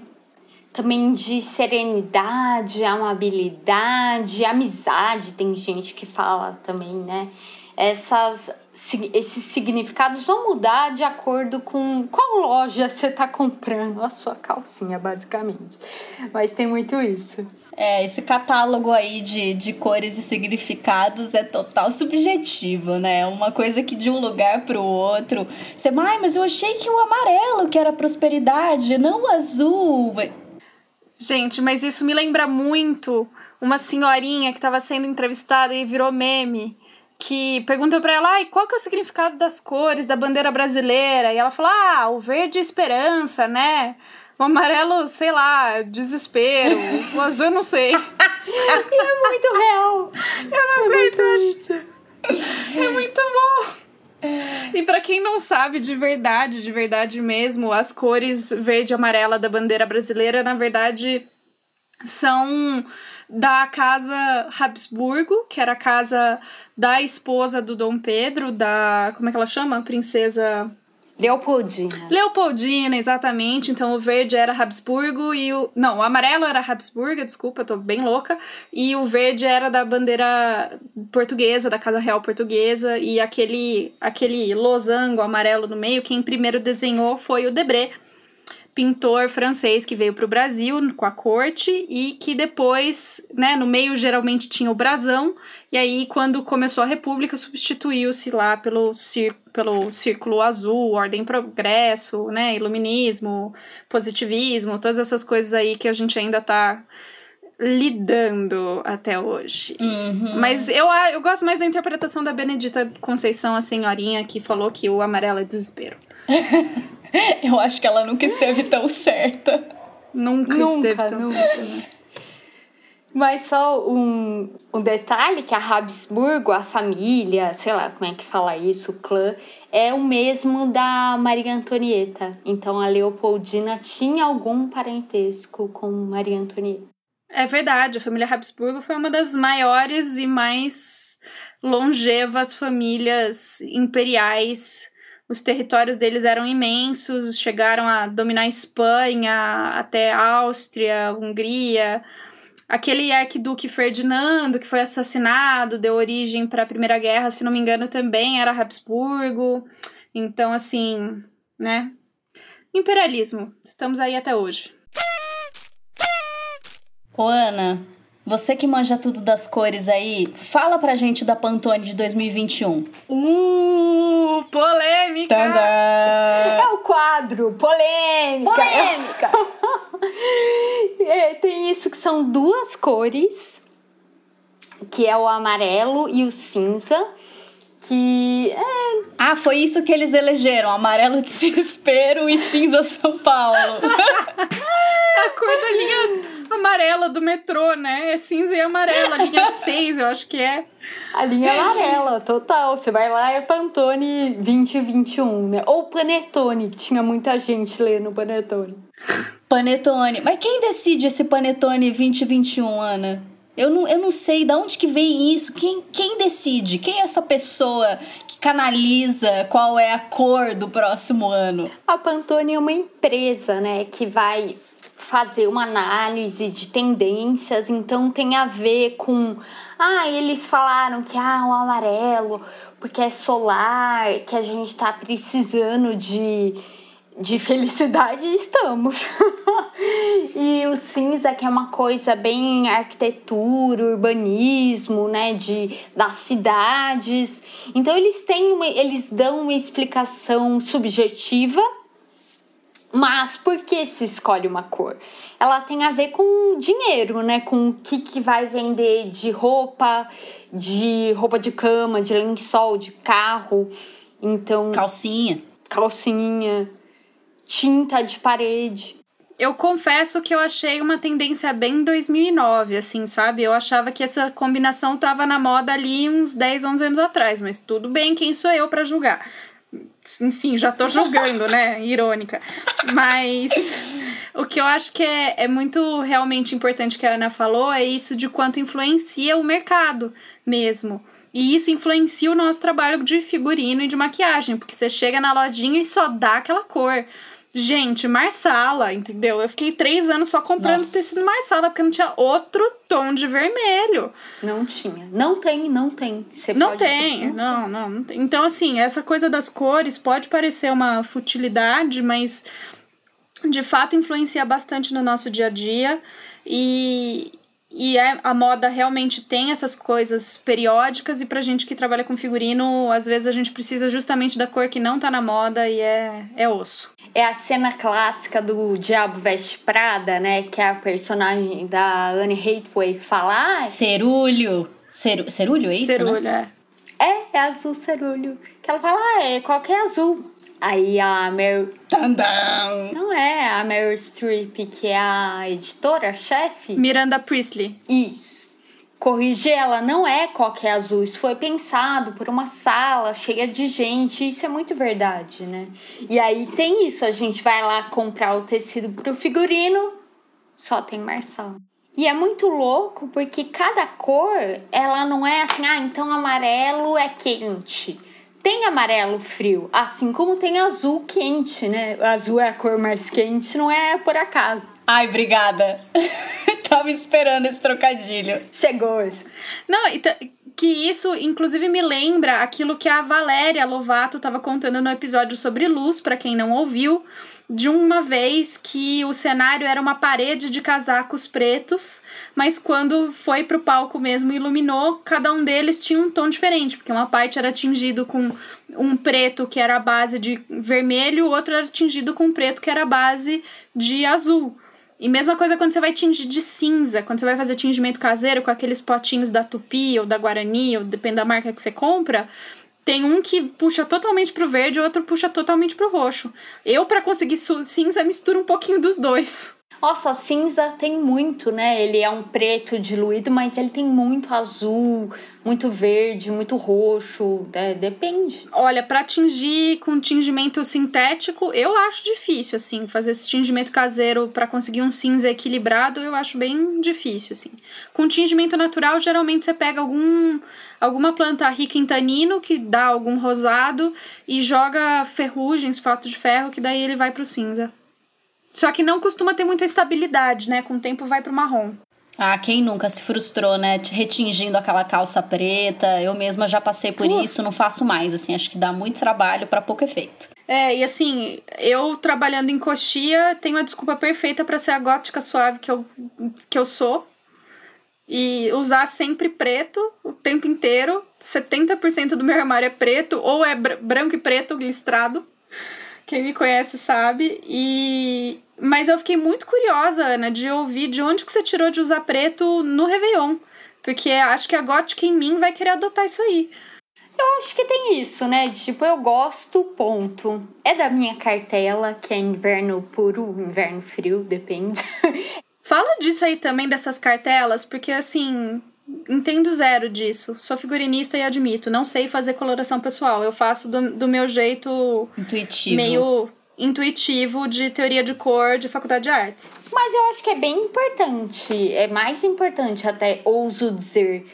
Speaker 2: também de serenidade, amabilidade, amizade, tem gente que fala também, né? Essas esses significados vão mudar de acordo com qual loja você está comprando a sua calcinha, basicamente. Mas tem muito isso.
Speaker 3: É, esse catálogo aí de, de cores e significados é total subjetivo, né? Uma coisa que de um lugar para o outro. Você, ai, mas eu achei que o amarelo que era prosperidade, não o azul.
Speaker 1: Gente, mas isso me lembra muito uma senhorinha que estava sendo entrevistada e virou meme que perguntou para ela, qual que é o significado das cores da bandeira brasileira? E ela falou, ah, o verde é esperança, né? O amarelo, sei lá, desespero. o azul eu não sei.
Speaker 2: é muito real.
Speaker 1: Eu não é aguento. É muito bom. E para quem não sabe de verdade, de verdade mesmo, as cores verde e amarela da bandeira brasileira, na verdade, são da casa Habsburgo, que era a casa da esposa do Dom Pedro, da. Como é que ela chama? Princesa.
Speaker 2: Leopoldina.
Speaker 1: Leopoldina, exatamente. Então o verde era Habsburgo e o. Não, o amarelo era Habsburga, desculpa, eu tô bem louca. E o verde era da bandeira portuguesa, da Casa Real Portuguesa. E aquele, aquele losango amarelo no meio, quem primeiro desenhou foi o Debré pintor francês que veio para o Brasil com a corte e que depois, né, no meio geralmente tinha o brasão, e aí quando começou a República substituiu-se lá pelo, pelo Círculo Azul, Ordem Progresso, né, Iluminismo, Positivismo, todas essas coisas aí que a gente ainda tá lidando até hoje.
Speaker 3: Uhum.
Speaker 1: Mas eu, eu gosto mais da interpretação da Benedita Conceição, a senhorinha que falou que o amarelo é desespero.
Speaker 3: Eu acho que ela nunca esteve tão certa.
Speaker 1: Nunca, nunca esteve tão nunca. certa. Né?
Speaker 2: Mas só um, um detalhe que a Habsburgo, a família, sei lá como é que fala isso, o clã, é o mesmo da Maria Antonieta. Então a Leopoldina tinha algum parentesco com Maria Antonieta.
Speaker 1: É verdade, a família Habsburgo foi uma das maiores e mais longevas famílias imperiais. Os territórios deles eram imensos, chegaram a dominar a Espanha, até a Áustria, Hungria. Aquele arquiduque Ferdinando, que foi assassinado, deu origem para a Primeira Guerra, se não me engano, também era Habsburgo. Então, assim, né? Imperialismo. Estamos aí até hoje.
Speaker 3: Ô, Ana, você que manja tudo das cores aí, fala pra gente da Pantone de 2021.
Speaker 1: Uh, polêmica!
Speaker 2: Tadã. É o quadro, polêmica!
Speaker 3: Polêmica!
Speaker 2: é, tem isso que são duas cores, que é o amarelo e o cinza que é...
Speaker 3: Ah, foi isso que eles elegeram, amarelo desespero e cinza São Paulo.
Speaker 1: a cor da linha amarela do metrô, né? É cinza e amarela, a linha 6, eu acho que é.
Speaker 2: A linha amarela, total. Você vai lá é Pantone 2021, né? Ou Panetone, que tinha muita gente lendo Panetone.
Speaker 3: Panetone. Mas quem decide esse Panetone 2021, Ana? Eu não, eu não sei de onde que vem isso. Quem, quem decide? Quem é essa pessoa que canaliza qual é a cor do próximo ano?
Speaker 2: A Pantone é uma empresa, né, que vai fazer uma análise de tendências, então tem a ver com ah, eles falaram que ah, o amarelo, porque é solar, que a gente tá precisando de de felicidade estamos. e o cinza, que é uma coisa bem arquitetura, urbanismo, né, de das cidades. Então eles têm uma, eles dão uma explicação subjetiva mas por que se escolhe uma cor? Ela tem a ver com dinheiro, né? Com o que, que vai vender de roupa, de roupa de cama, de lençol, de carro. Então.
Speaker 3: Calcinha.
Speaker 2: Calcinha tinta de parede.
Speaker 1: Eu confesso que eu achei uma tendência bem 2009, assim, sabe? Eu achava que essa combinação tava na moda ali uns 10, 11 anos atrás, mas tudo bem, quem sou eu para julgar? Enfim, já tô julgando, né? Irônica. Mas o que eu acho que é, é muito realmente importante que a Ana falou é isso de quanto influencia o mercado mesmo. E isso influencia o nosso trabalho de figurino e de maquiagem, porque você chega na lojinha e só dá aquela cor. Gente, Marsala, entendeu? Eu fiquei três anos só comprando Nossa. tecido Marsala, porque não tinha outro tom de vermelho.
Speaker 2: Não tinha. Não tem, não tem.
Speaker 1: Você não tem, não, não, não tem. Então, assim, essa coisa das cores pode parecer uma futilidade, mas de fato influencia bastante no nosso dia a dia. E, e é, a moda realmente tem essas coisas periódicas, e pra gente que trabalha com figurino, às vezes a gente precisa justamente da cor que não tá na moda e é, é osso.
Speaker 2: É a cena clássica do Diabo Veste Prada, né? Que é a personagem da Anne Hathaway falar.
Speaker 3: Cerulho. Ceru, cerulho, é isso?
Speaker 1: Cerulho,
Speaker 3: né?
Speaker 1: é.
Speaker 2: É, é azul cerulho. Que ela fala, ah, é qualquer azul. Aí a Meryl.
Speaker 3: Tandam.
Speaker 2: Não é a Meryl Streep, que é a editora, chefe?
Speaker 1: Miranda Priestley.
Speaker 2: Isso. Corrigir ela não é qualquer azul. Isso foi pensado por uma sala cheia de gente. Isso é muito verdade, né? E aí tem isso. A gente vai lá comprar o tecido pro figurino, só tem Marçal. E é muito louco porque cada cor, ela não é assim, ah, então amarelo é quente tem amarelo frio, assim como tem azul quente, né? Azul é a cor mais quente, não é por acaso.
Speaker 3: Ai, obrigada. Tava esperando esse trocadilho.
Speaker 2: Chegou isso.
Speaker 1: Não, que isso inclusive me lembra aquilo que a Valéria Lovato estava contando no episódio sobre luz, para quem não ouviu, de uma vez que o cenário era uma parede de casacos pretos, mas quando foi pro palco mesmo e iluminou, cada um deles tinha um tom diferente, porque uma parte era tingido com um preto que era a base de vermelho, o outro era tingido com um preto que era a base de azul. E mesma coisa quando você vai tingir de cinza, quando você vai fazer tingimento caseiro com aqueles potinhos da Tupi ou da Guarani, ou depende da marca que você compra, tem um que puxa totalmente pro verde, outro puxa totalmente pro roxo. Eu, para conseguir cinza, misturo um pouquinho dos dois.
Speaker 2: Nossa, cinza tem muito, né? Ele é um preto diluído, mas ele tem muito azul, muito verde, muito roxo. É, depende.
Speaker 1: Olha, para tingir com tingimento sintético, eu acho difícil, assim. Fazer esse tingimento caseiro para conseguir um cinza equilibrado, eu acho bem difícil, assim. Com tingimento natural, geralmente você pega algum alguma planta rica em tanino, que dá algum rosado, e joga ferrugem, fato de ferro, que daí ele vai pro cinza. Só que não costuma ter muita estabilidade, né? Com o tempo vai pro marrom.
Speaker 3: Ah, quem nunca se frustrou, né? Retingindo aquela calça preta. Eu mesma já passei por uh. isso, não faço mais, assim. Acho que dá muito trabalho para pouco efeito.
Speaker 1: É, e assim, eu trabalhando em coxia, tenho a desculpa perfeita para ser a gótica suave que eu, que eu sou. E usar sempre preto o tempo inteiro. 70% do meu armário é preto, ou é branco e preto listrado. Quem me conhece sabe. E mas eu fiquei muito curiosa, Ana, de ouvir de onde que você tirou de usar preto no Réveillon. Porque acho que a gótica em mim vai querer adotar isso aí.
Speaker 2: Eu acho que tem isso, né? Tipo, eu gosto, ponto. É da minha cartela, que é inverno puro, inverno frio, depende.
Speaker 1: Fala disso aí também, dessas cartelas, porque assim, entendo zero disso. Sou figurinista e admito. Não sei fazer coloração pessoal. Eu faço do, do meu jeito.
Speaker 3: Intuitivo.
Speaker 1: Meio intuitivo de teoria de cor de faculdade de artes.
Speaker 2: Mas eu acho que é bem importante. É mais importante, até ouso dizer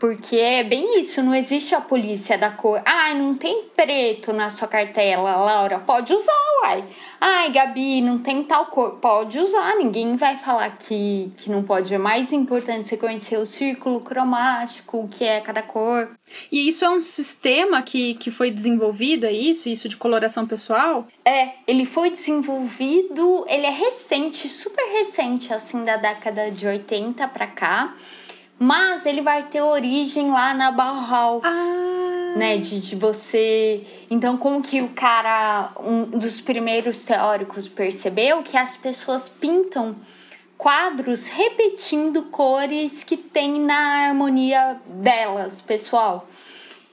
Speaker 2: porque é bem isso, não existe a polícia da cor. Ai, não tem preto na sua cartela, Laura. Pode usar, uai. Ai, Gabi, não tem tal cor. Pode usar, ninguém vai falar que, que não pode. É mais importante você conhecer o círculo cromático, o que é cada cor.
Speaker 1: E isso é um sistema que, que foi desenvolvido, é isso? Isso de coloração pessoal?
Speaker 2: É, ele foi desenvolvido, ele é recente, super recente, assim, da década de 80 pra cá. Mas ele vai ter origem lá na Bauhaus. Ah. Né, de, de você. Então, como que o cara, um dos primeiros teóricos, percebeu que as pessoas pintam quadros repetindo cores que tem na harmonia delas, pessoal.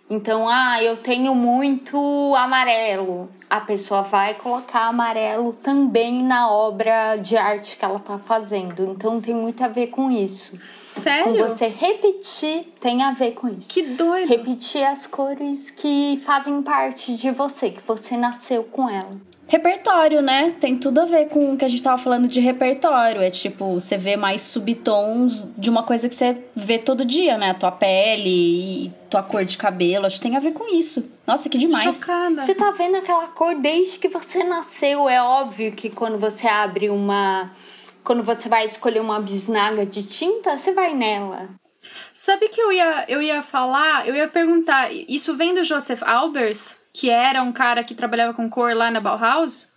Speaker 2: Então, ah, eu tenho muito amarelo. A pessoa vai colocar amarelo também na obra de arte que ela tá fazendo. Então tem muito a ver com isso.
Speaker 1: Sério?
Speaker 2: Com você repetir tem a ver com isso.
Speaker 1: Que doido.
Speaker 2: Repetir as cores que fazem parte de você, que você nasceu com ela.
Speaker 3: Repertório, né? Tem tudo a ver com o que a gente tava falando de repertório. É tipo, você vê mais subtons de uma coisa que você vê todo dia, né? Tua pele e tua cor de cabelo. Acho que tem a ver com isso. Nossa, que demais.
Speaker 1: Chocada.
Speaker 2: Você tá vendo aquela cor desde que você nasceu. É óbvio que quando você abre uma. Quando você vai escolher uma bisnaga de tinta, você vai nela.
Speaker 1: Sabe que eu ia, eu ia falar? Eu ia perguntar. Isso vem do Joseph Albers? Que era um cara que trabalhava com cor lá na Bauhaus?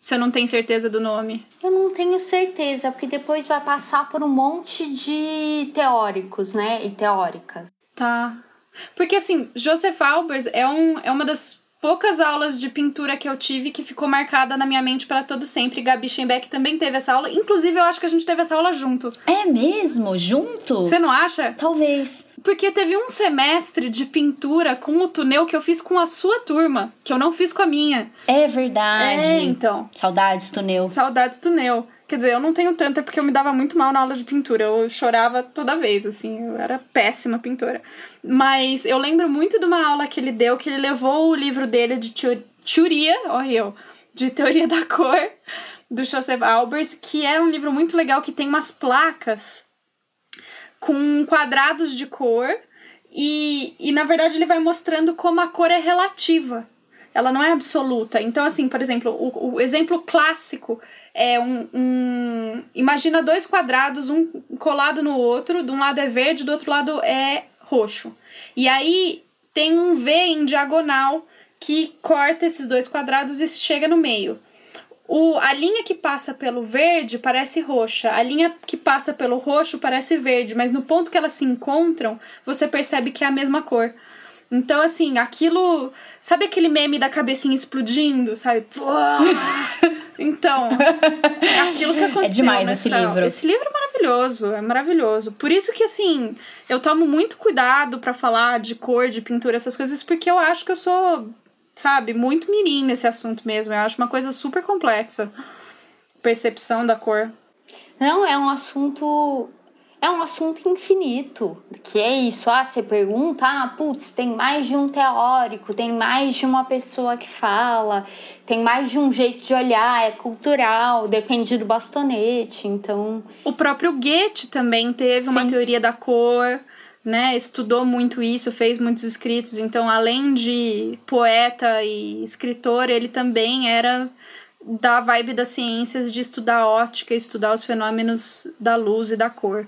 Speaker 1: Você não tem certeza do nome?
Speaker 2: Eu não tenho certeza, porque depois vai passar por um monte de teóricos, né? E teóricas.
Speaker 1: Tá. Porque assim, Joseph Albers é, um, é uma das poucas aulas de pintura que eu tive que ficou marcada na minha mente para todo sempre. Gabi Schenbeck também teve essa aula. Inclusive, eu acho que a gente teve essa aula junto.
Speaker 3: É mesmo? Junto?
Speaker 1: Você não acha?
Speaker 3: Talvez.
Speaker 1: Porque teve um semestre de pintura com o túnel que eu fiz com a sua turma, que eu não fiz com a minha.
Speaker 3: É verdade.
Speaker 1: É, então.
Speaker 3: Saudades, túnel.
Speaker 1: Saudades, túnel. Quer dizer, eu não tenho tanta porque eu me dava muito mal na aula de pintura. Eu chorava toda vez, assim, eu era péssima pintora. Mas eu lembro muito de uma aula que ele deu, que ele levou o livro dele de teoria, olha eu, de teoria da cor, do Joseph Albers, que é um livro muito legal que tem umas placas com quadrados de cor. E, e na verdade ele vai mostrando como a cor é relativa ela não é absoluta. Então, assim, por exemplo, o, o exemplo clássico é um, um. Imagina dois quadrados, um colado no outro, de um lado é verde, do outro lado é roxo. E aí tem um V em diagonal que corta esses dois quadrados e chega no meio. O, a linha que passa pelo verde parece roxa, a linha que passa pelo roxo parece verde, mas no ponto que elas se encontram, você percebe que é a mesma cor. Então, assim, aquilo. Sabe aquele meme da cabecinha explodindo, sabe? Então, é aquilo que aconteceu.
Speaker 3: É demais
Speaker 1: né,
Speaker 3: esse livro.
Speaker 1: Esse livro é maravilhoso, é maravilhoso. Por isso que, assim, eu tomo muito cuidado para falar de cor, de pintura, essas coisas, porque eu acho que eu sou, sabe, muito mirim nesse assunto mesmo. Eu acho uma coisa super complexa. Percepção da cor.
Speaker 2: Não, é um assunto. É um assunto infinito. Que é isso. Ah, você pergunta, ah, putz, tem mais de um teórico, tem mais de uma pessoa que fala, tem mais de um jeito de olhar, é cultural, depende do bastonete. Então.
Speaker 1: O próprio Goethe também teve uma
Speaker 2: Sim.
Speaker 1: teoria da cor, né? Estudou muito isso, fez muitos escritos. Então, além de poeta e escritor, ele também era da vibe das ciências de estudar ótica, estudar os fenômenos da luz e da cor.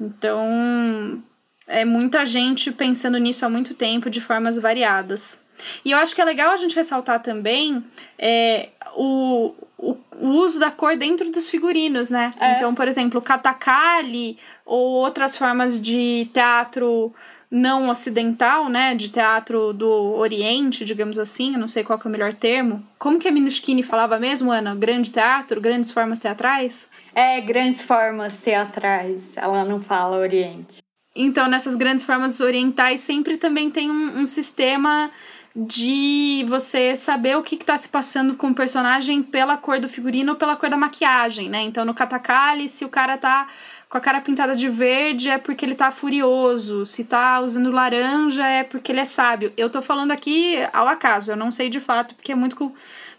Speaker 1: Então, é muita gente pensando nisso há muito tempo de formas variadas. E eu acho que é legal a gente ressaltar também é, o, o, o uso da cor dentro dos figurinos, né? Então, por exemplo, katakali ou outras formas de teatro não ocidental, né? De teatro do Oriente, digamos assim, não sei qual que é o melhor termo. Como que a Minuschini falava mesmo, Ana? Grande teatro, grandes formas teatrais?
Speaker 2: É, grandes formas teatrais. Ela não fala Oriente.
Speaker 1: Então, nessas grandes formas orientais, sempre também tem um, um sistema de você saber o que está se passando com o personagem pela cor do figurino ou pela cor da maquiagem, né? Então, no Katakali, se o cara tá com a cara pintada de verde, é porque ele tá furioso. Se tá usando laranja, é porque ele é sábio. Eu tô falando aqui ao acaso, eu não sei de fato, porque é muito,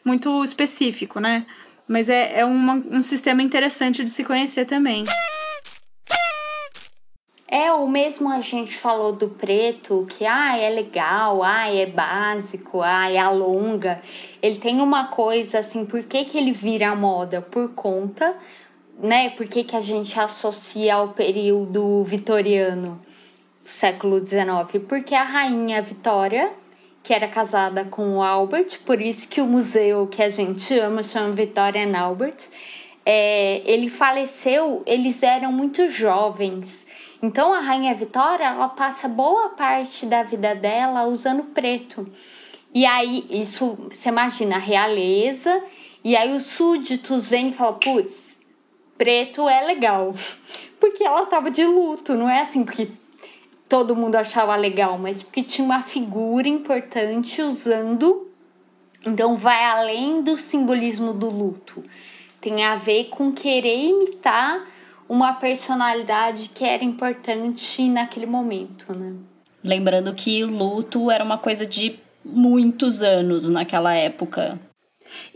Speaker 1: muito específico, né? Mas é, é uma, um sistema interessante de se conhecer também.
Speaker 2: É, o mesmo a gente falou do preto, que ah, é legal, ah, é básico, ah, é alonga. Ele tem uma coisa assim, por que, que ele vira moda? Por conta, né? Por que, que a gente associa ao período vitoriano, século XIX? Porque a rainha Vitória, que era casada com o Albert, por isso que o museu que a gente ama chama Vitória and Albert, é, ele faleceu, eles eram muito jovens. Então a rainha Vitória, ela passa boa parte da vida dela usando preto. E aí, isso, você imagina, a realeza, e aí os súditos vêm e falam, putz, preto é legal. Porque ela tava de luto, não é assim porque todo mundo achava legal, mas porque tinha uma figura importante usando. Então vai além do simbolismo do luto. Tem a ver com querer imitar uma personalidade que era importante naquele momento, né?
Speaker 3: Lembrando que luto era uma coisa de muitos anos naquela época.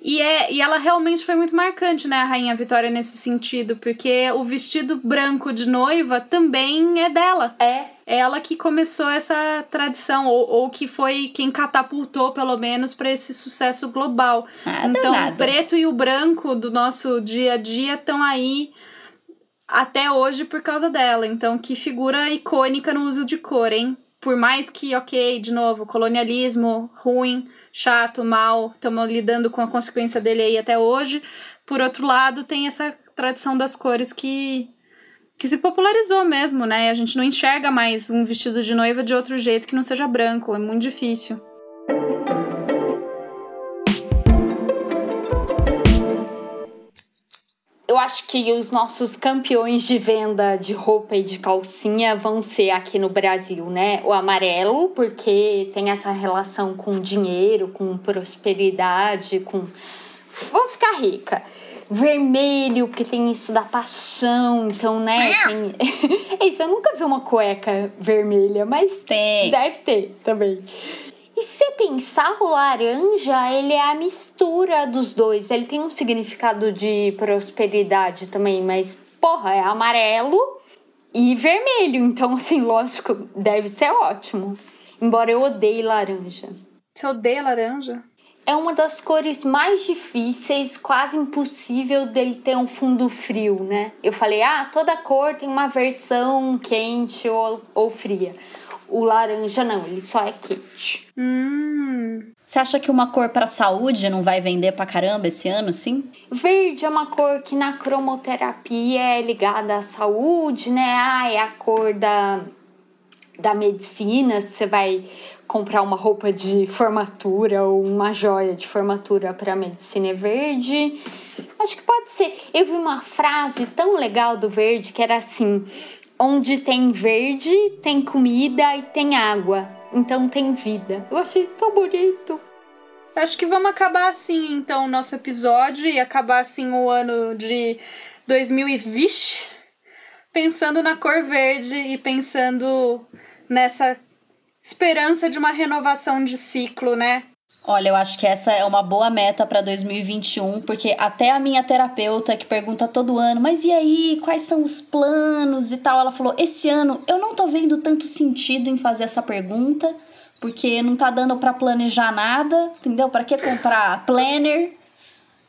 Speaker 1: E, é, e ela realmente foi muito marcante, né, a Rainha Vitória, nesse sentido, porque o vestido branco de noiva também é dela.
Speaker 2: É.
Speaker 1: É ela que começou essa tradição, ou, ou que foi quem catapultou, pelo menos, para esse sucesso global.
Speaker 3: Nada,
Speaker 1: então,
Speaker 3: nada.
Speaker 1: o preto e o branco do nosso dia a dia estão aí até hoje por causa dela. Então, que figura icônica no uso de cor, hein? Por mais que, ok, de novo, colonialismo ruim, chato, mal, estamos lidando com a consequência dele aí até hoje. Por outro lado, tem essa tradição das cores que, que se popularizou mesmo, né? A gente não enxerga mais um vestido de noiva de outro jeito que não seja branco, é muito difícil.
Speaker 2: Eu acho que os nossos campeões de venda de roupa e de calcinha vão ser aqui no Brasil, né? O amarelo, porque tem essa relação com dinheiro, com prosperidade, com. Vou ficar rica. Vermelho, porque tem isso da paixão, então, né? Tem... é isso, eu nunca vi uma cueca vermelha, mas
Speaker 3: Tem.
Speaker 2: deve ter também. E se pensar, o laranja, ele é a mistura dos dois. Ele tem um significado de prosperidade também, mas, porra, é amarelo e vermelho. Então, assim, lógico, deve ser ótimo. Embora eu odeie laranja.
Speaker 1: Você odeia laranja?
Speaker 2: É uma das cores mais difíceis, quase impossível dele ter um fundo frio, né? Eu falei, ah, toda cor tem uma versão quente ou, ou fria. O laranja não, ele só é quente.
Speaker 1: Hum.
Speaker 3: Você acha que uma cor pra saúde não vai vender pra caramba esse ano, sim?
Speaker 2: Verde é uma cor que na cromoterapia é ligada à saúde, né? Ah, é a cor da, da medicina, se você vai comprar uma roupa de formatura ou uma joia de formatura para medicina é verde. Acho que pode ser. Eu vi uma frase tão legal do verde que era assim: onde tem verde, tem comida e tem água. Então tem vida. Eu achei tão bonito.
Speaker 1: Acho que vamos acabar assim, então, o nosso episódio e acabar assim o ano de 2020 pensando na cor verde e pensando nessa esperança de uma renovação de ciclo, né?
Speaker 3: Olha, eu acho que essa é uma boa meta para 2021, porque até a minha terapeuta que pergunta todo ano, mas e aí, quais são os planos e tal, ela falou: "Esse ano eu não tô vendo tanto sentido em fazer essa pergunta, porque não tá dando para planejar nada, entendeu? Para que comprar planner?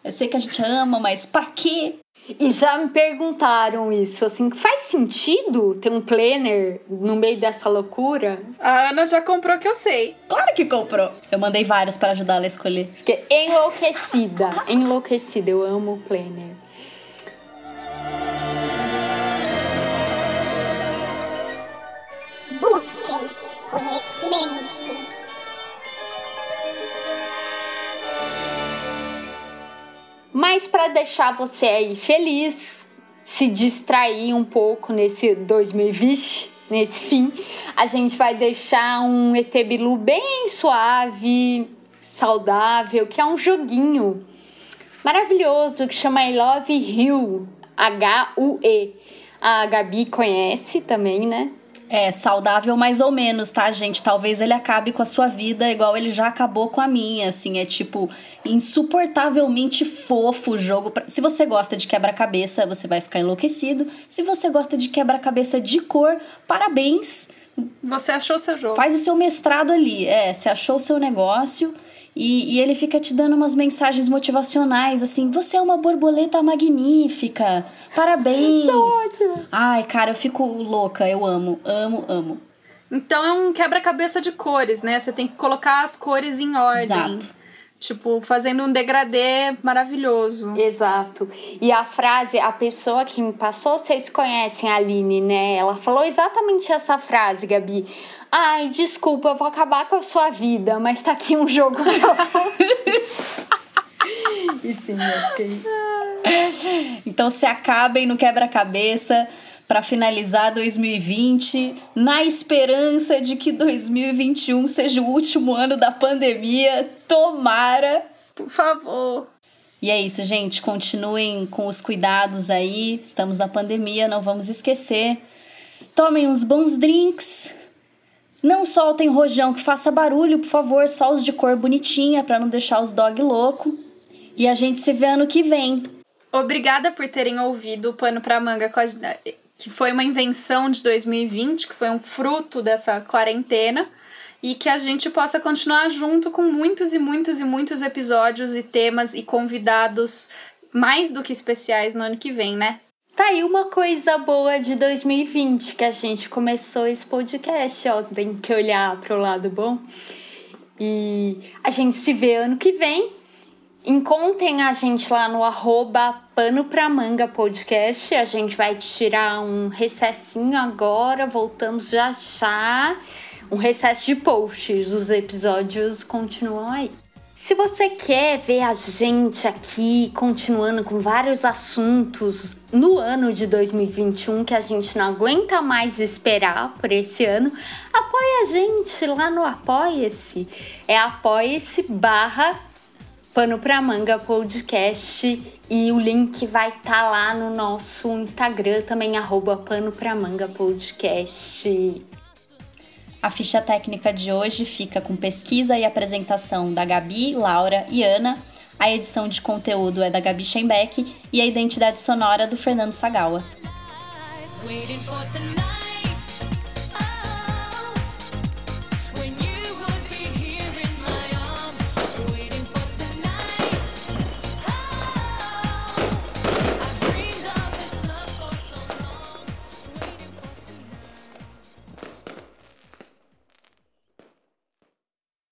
Speaker 3: Eu sei que a gente ama, mas para quê?
Speaker 2: E já me perguntaram isso, assim, faz sentido ter um planner no meio dessa loucura?
Speaker 1: A Ana já comprou que eu sei.
Speaker 3: Claro que comprou. Eu mandei vários para ajudar ela a escolher.
Speaker 2: Fiquei enlouquecida, enlouquecida. Eu amo o planner.
Speaker 4: Busquem conhecimento.
Speaker 2: Mas para deixar você aí feliz, se distrair um pouco nesse 2020, nesse fim, a gente vai deixar um ET Bilu bem suave, saudável, que é um joguinho maravilhoso que chama I Love You, H-U-E. A Gabi conhece também, né?
Speaker 3: É, saudável mais ou menos, tá, gente? Talvez ele acabe com a sua vida igual ele já acabou com a minha, assim. É tipo, insuportavelmente fofo o jogo. Se você gosta de quebra-cabeça, você vai ficar enlouquecido. Se você gosta de quebra-cabeça de cor, parabéns.
Speaker 1: Você achou seu jogo.
Speaker 3: Faz o seu mestrado ali. É, você achou o seu negócio. E, e ele fica te dando umas mensagens motivacionais, assim, você é uma borboleta magnífica, parabéns.
Speaker 2: ótimo.
Speaker 3: Ai, cara, eu fico louca, eu amo, amo, amo.
Speaker 1: Então é um quebra-cabeça de cores, né? Você tem que colocar as cores em ordem.
Speaker 3: Exato.
Speaker 1: Tipo, fazendo um degradê maravilhoso.
Speaker 2: Exato. E a frase, a pessoa que me passou, vocês conhecem a Aline, né? Ela falou exatamente essa frase, Gabi. Ai, desculpa, eu vou acabar com a sua vida, mas tá aqui um jogo e sim, eu fiquei.
Speaker 3: Então se acabem no quebra-cabeça para finalizar 2020, na esperança de que 2021 seja o último ano da pandemia. Tomara!
Speaker 1: Por favor.
Speaker 3: E é isso, gente. Continuem com os cuidados aí. Estamos na pandemia, não vamos esquecer. Tomem uns bons drinks. Não soltem rojão que faça barulho, por favor, só os de cor bonitinha para não deixar os dog louco. E a gente se vê ano que vem.
Speaker 1: Obrigada por terem ouvido o Pano pra Manga, que foi uma invenção de 2020, que foi um fruto dessa quarentena. E que a gente possa continuar junto com muitos e muitos e muitos episódios e temas e convidados mais do que especiais no ano que vem, né?
Speaker 2: Tá aí uma coisa boa de 2020 que a gente começou esse podcast, ó. Tem que olhar pro lado bom. E a gente se vê ano que vem. Encontrem a gente lá no arroba Pano Pra Manga Podcast. A gente vai tirar um recessinho agora, voltamos já já. Um recesso de posts, os episódios continuam aí. Se você quer ver a gente aqui continuando com vários assuntos no ano de 2021 que a gente não aguenta mais esperar por esse ano, apoie a gente lá no Apoia-se. É apoia-se barra Pano pra Manga Podcast e o link vai estar lá no nosso Instagram também, arroba Pano pra Manga Podcast.
Speaker 3: A ficha técnica de hoje fica com pesquisa e apresentação da Gabi, Laura e Ana. A edição de conteúdo é da Gabi Schembeck e a identidade sonora do Fernando Sagawa.